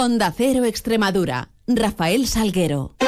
Onda Cero Extremadura. Rafael Salguero.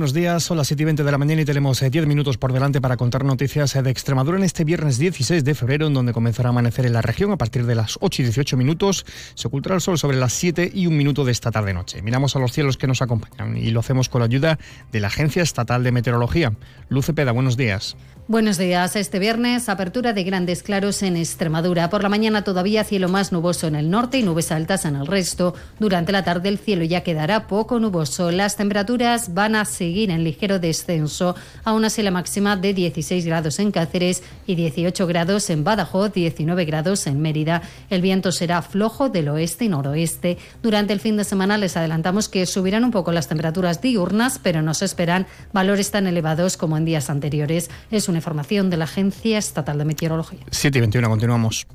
Buenos días, son las 7 y 20 de la mañana y tenemos 10 eh, minutos por delante para contar noticias eh, de Extremadura en este viernes 16 de febrero, en donde comenzará a amanecer en la región a partir de las 8 y 18 minutos. Se ocultará el sol sobre las 7 y un minuto de esta tarde-noche. Miramos a los cielos que nos acompañan y lo hacemos con la ayuda de la Agencia Estatal de Meteorología. Luce Peda, buenos días. Buenos días. Este viernes, apertura de grandes claros en Extremadura. Por la mañana todavía cielo más nuboso en el norte y nubes altas en el resto. Durante la tarde el cielo ya quedará poco nuboso. Las temperaturas van a seguir en ligero descenso. Aún así la máxima de 16 grados en Cáceres y 18 grados en Badajoz, 19 grados en Mérida. El viento será flojo del oeste y noroeste. Durante el fin de semana les adelantamos que subirán un poco las temperaturas diurnas, pero no se esperan valores tan elevados como en días anteriores. Es una información de la Agencia Estatal de Meteorología. 7 y 21, continuamos.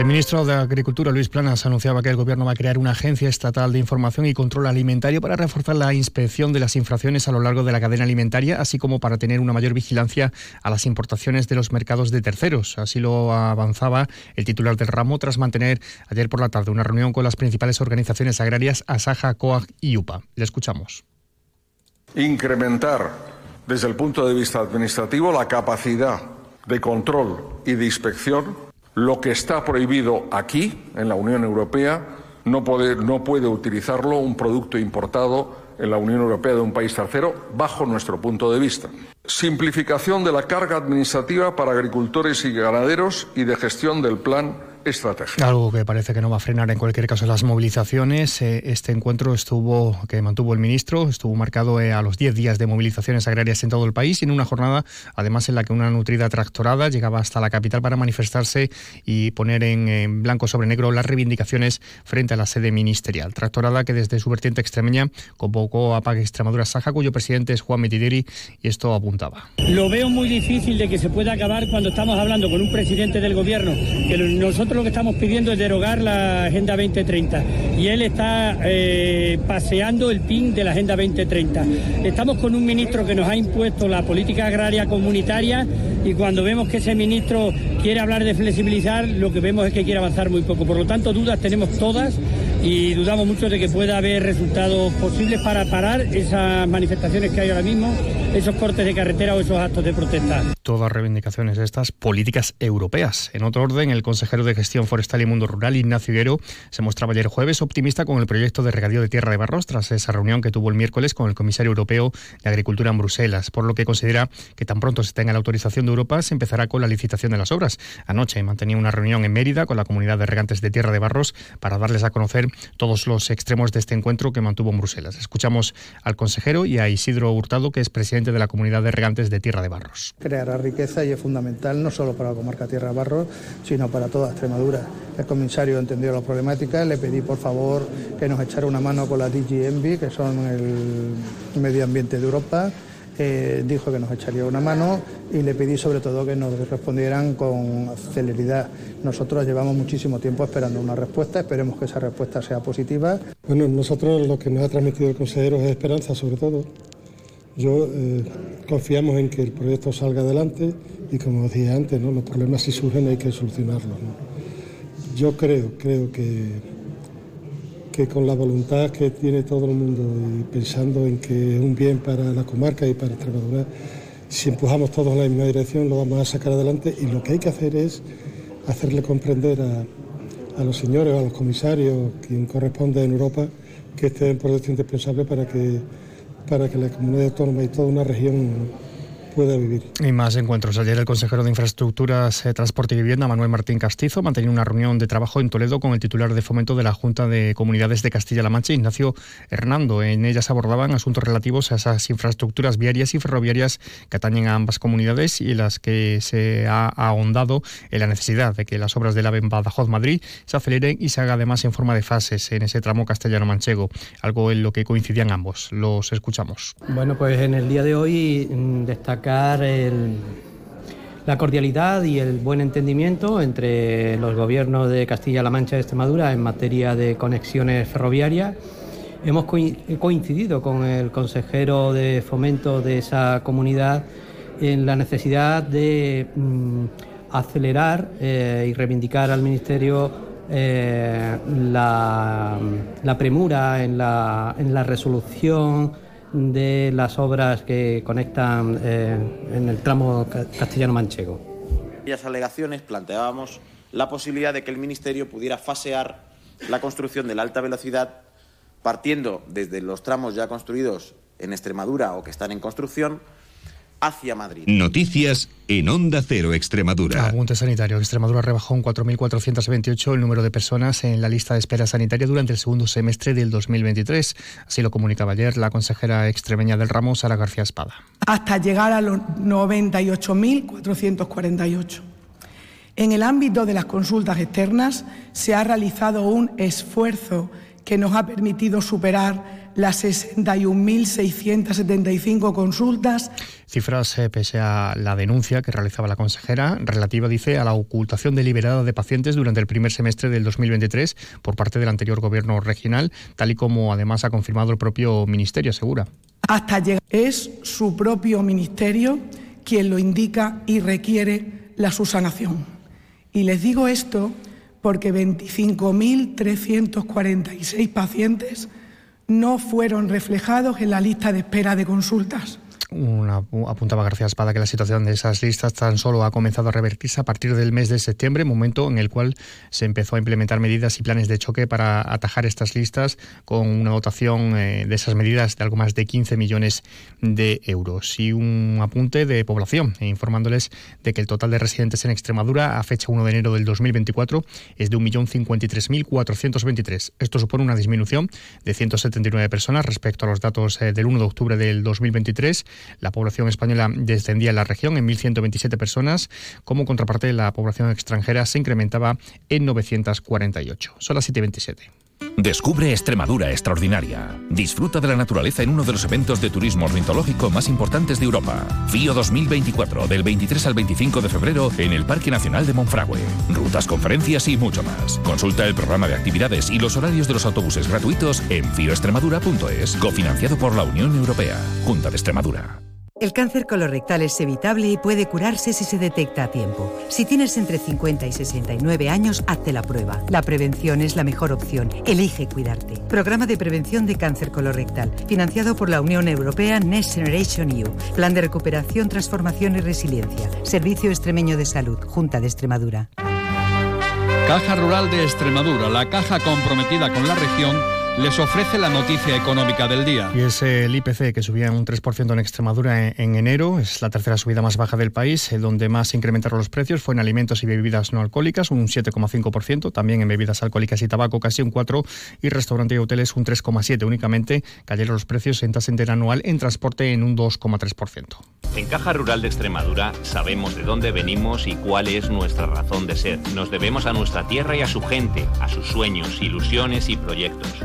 El ministro de Agricultura, Luis Planas, anunciaba que el Gobierno va a crear una agencia estatal de información y control alimentario para reforzar la inspección de las infracciones a lo largo de la cadena alimentaria, así como para tener una mayor vigilancia a las importaciones de los mercados de terceros. Así lo avanzaba el titular del ramo tras mantener ayer por la tarde una reunión con las principales organizaciones agrarias Asaja, COAG y UPA. Le escuchamos incrementar desde el punto de vista administrativo la capacidad de control y de inspección. Lo que está prohibido aquí, en la Unión Europea, no puede, no puede utilizarlo un producto importado en la Unión Europea de un país tercero, bajo nuestro punto de vista. Simplificación de la carga administrativa para agricultores y ganaderos y de gestión del plan estrategia. Algo que parece que no va a frenar en cualquier caso las movilizaciones. Eh, este encuentro estuvo que mantuvo el ministro estuvo marcado eh, a los 10 días de movilizaciones agrarias en todo el país y en una jornada además en la que una nutrida tractorada llegaba hasta la capital para manifestarse y poner en, blanco sobre negro las reivindicaciones frente a la sede ministerial. Tractorada que desde su vertiente extremeña convocó a Pague Extremadura Saja, cuyo presidente es Juan Metideri y esto apuntaba. Lo veo muy difícil de que se pueda acabar cuando estamos hablando con un presidente del gobierno que nosotros lo que estamos pidiendo es derogar la Agenda 2030 y él está eh, paseando el pin de la Agenda 2030. Estamos con un ministro que nos ha impuesto la política agraria comunitaria y cuando vemos que ese ministro quiere hablar de flexibilizar, lo que vemos es que quiere avanzar muy poco. Por lo tanto, dudas tenemos todas y dudamos mucho de que pueda haber resultados posibles para parar esas manifestaciones que hay ahora mismo, esos cortes de carretera o esos actos de protesta. Todas reivindicaciones de estas políticas europeas. En otro orden, el consejero de Gestión Forestal y Mundo Rural, Ignacio Higuero, se mostraba ayer jueves optimista con el proyecto de regadío de tierra de Barros tras esa reunión que tuvo el miércoles con el comisario europeo de Agricultura en Bruselas, por lo que considera que tan pronto se tenga la autorización de Europa se empezará con la licitación de las obras. Anoche mantenía una reunión en Mérida con la comunidad de regantes de tierra de Barros para darles a conocer todos los extremos de este encuentro que mantuvo en Bruselas. Escuchamos al consejero y a Isidro Hurtado, que es presidente de la comunidad de regantes de Tierra de Barros. Creará riqueza y es fundamental no solo para la comarca Tierra de Barros, sino para toda Extremadura. El comisario entendió la problemática, le pedí por favor que nos echara una mano con la DG que son el medio ambiente de Europa eh, dijo que nos echaría una mano y le pedí sobre todo que nos respondieran con celeridad. Nosotros llevamos muchísimo tiempo esperando una respuesta, esperemos que esa respuesta sea positiva. Bueno, nosotros lo que nos ha transmitido el consejero es esperanza sobre todo. Yo eh, confiamos en que el proyecto salga adelante y como decía antes, los problemas si surgen hay que solucionarlos. Yo creo, creo que que con la voluntad que tiene todo el mundo y pensando en que es un bien para la comarca y para Extremadura, si empujamos todos en la misma dirección lo vamos a sacar adelante y lo que hay que hacer es hacerle comprender a, los señores, a los comisarios, quien corresponde en Europa, que este es un proyecto indispensable para que, para que la comunidad autónoma y toda una región pueda vivir. Y más encuentros. Ayer el consejero de Infraestructuras, eh, Transporte y Vivienda, Manuel Martín Castizo, mantenía una reunión de trabajo en Toledo con el titular de fomento de la Junta de Comunidades de Castilla-La Mancha, Ignacio Hernando. En ellas se abordaban asuntos relativos a esas infraestructuras viarias y ferroviarias que atañen a ambas comunidades y en las que se ha ahondado en la necesidad de que las obras del AVE Badajoz-Madrid se aceleren y se haga además en forma de fases en ese tramo castellano-manchego, algo en lo que coincidían ambos. Los escuchamos. Bueno, pues en el día de hoy la cordialidad y el buen entendimiento entre los gobiernos de Castilla-La Mancha y Extremadura en materia de conexiones ferroviarias. Hemos coincidido con el consejero de fomento de esa comunidad en la necesidad de mm, acelerar eh, y reivindicar al Ministerio eh, la, premura en la, en la, resolución de las obras que conectan eh, en el tramo castellano-manchego. Las alegaciones planteábamos la posibilidad de que el Ministerio pudiera fasear la construcción de la alta velocidad partiendo desde los tramos ya construidos en Extremadura o que están en construcción hacia Madrid. Noticias en Onda Cero Extremadura. Apunte sanitario. Extremadura rebajó en 4.428 el número de personas en la lista de espera sanitaria durante el segundo semestre del 2023. Así lo comunicaba ayer la consejera extremeña del ramo, Sara García Espada. Hasta llegar a los 98.448. En el ámbito de las consultas externas se ha realizado un esfuerzo que nos ha permitido superar las 61.675 consultas. Cifras eh, pese a la denuncia que realizaba la consejera relativa, dice, a la ocultación deliberada de pacientes durante el primer semestre del 2023 por parte del anterior gobierno regional, tal y como además ha confirmado el propio ministerio, asegura. Hasta llegar es su propio ministerio quien lo indica y requiere la subsanación. Y les digo esto porque 25.346 pacientes no fueron reflejados en la lista de espera de consultas. Una, apuntaba García Espada que la situación de esas listas tan solo ha comenzado a revertirse a partir del mes de septiembre, momento en el cual se empezó a implementar medidas y planes de choque para atajar estas listas con una dotación eh, de esas medidas de algo más de 15 millones de euros. Y un apunte de población, eh, informándoles de que el total de residentes en Extremadura a fecha 1 de enero del 2024 es de 1.053.423. Esto supone una disminución de 179 personas respecto a los datos eh, del 1 de octubre del 2023 la población española descendía en la región en 1.127 personas, como contraparte la población extranjera se incrementaba en 948. Son las 7.27. Descubre Extremadura Extraordinaria. Disfruta de la naturaleza en uno de los eventos de turismo ornitológico más importantes de Europa. FIO 2024, del 23 al 25 de febrero en el Parque Nacional de Monfragüe. Rutas, conferencias y mucho más. Consulta el programa de actividades y los horarios de los autobuses gratuitos en fioextremadura.es, cofinanciado por la Unión Europea, Junta de Extremadura. El cáncer colorectal es evitable y puede curarse si se detecta a tiempo. Si tienes entre 50 y 69 años, hazte la prueba. La prevención es la mejor opción. Elige cuidarte. Programa de prevención de cáncer colorectal, financiado por la Unión Europea Next Generation EU. Plan de recuperación, transformación y resiliencia. Servicio Extremeño de Salud, Junta de Extremadura. Caja Rural de Extremadura, la caja comprometida con la región les ofrece la noticia económica del día. Y es el IPC que subía un 3% en Extremadura en, enero. Es la tercera subida más baja del país. Donde más se incrementaron los precios fue en alimentos y bebidas no alcohólicas, un 7,5%. También en bebidas alcohólicas y tabaco, casi un 4%. Y restaurante y hoteles, un 3,7%. Únicamente cayeron los precios en tasa interanual en transporte en un 2,3%. En Caja Rural de Extremadura sabemos de dónde venimos y cuál es nuestra razón de ser. Nos debemos a nuestra tierra y a su gente, a sus sueños, ilusiones y proyectos.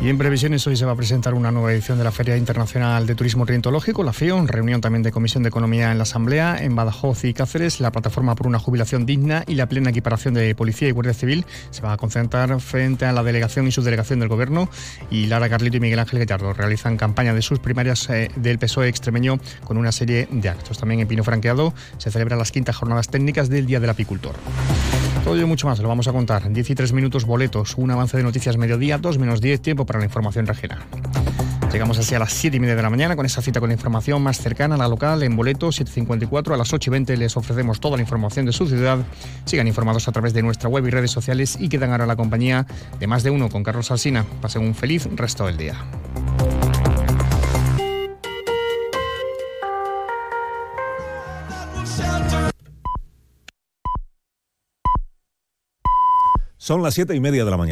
Y en previsiones hoy se va a presentar una nueva edición de la Feria Internacional de Turismo Orientológico, la FIO, reunión también de Comisión de Economía en la Asamblea, en Badajoz y Cáceres, la plataforma por una jubilación digna y la plena equiparación de Policía y Guardia Civil se va a concentrar frente a la delegación y subdelegación del Gobierno y Lara Carlito y Miguel Ángel Gallardo realizan campaña de sus primarias eh, del PSOE extremeño con una serie de actos. También en Pino Franqueado se celebran las quintas jornadas técnicas del Día del Apicultor. Todo y mucho más lo vamos a contar. 10 y 3 minutos boletos, un avance de noticias mediodía, 2 menos 10 tiempo para la información regional. Llegamos así a las 7 y media de la mañana con esa cita con la información más cercana a la local en boleto 754. A las 8 y 20 les ofrecemos toda la información de su ciudad. Sigan informados a través de nuestra web y redes sociales y quedan ahora la compañía de más de uno con Carlos Alsina. Pasen un feliz resto del día. Son las siete y media de la mañana.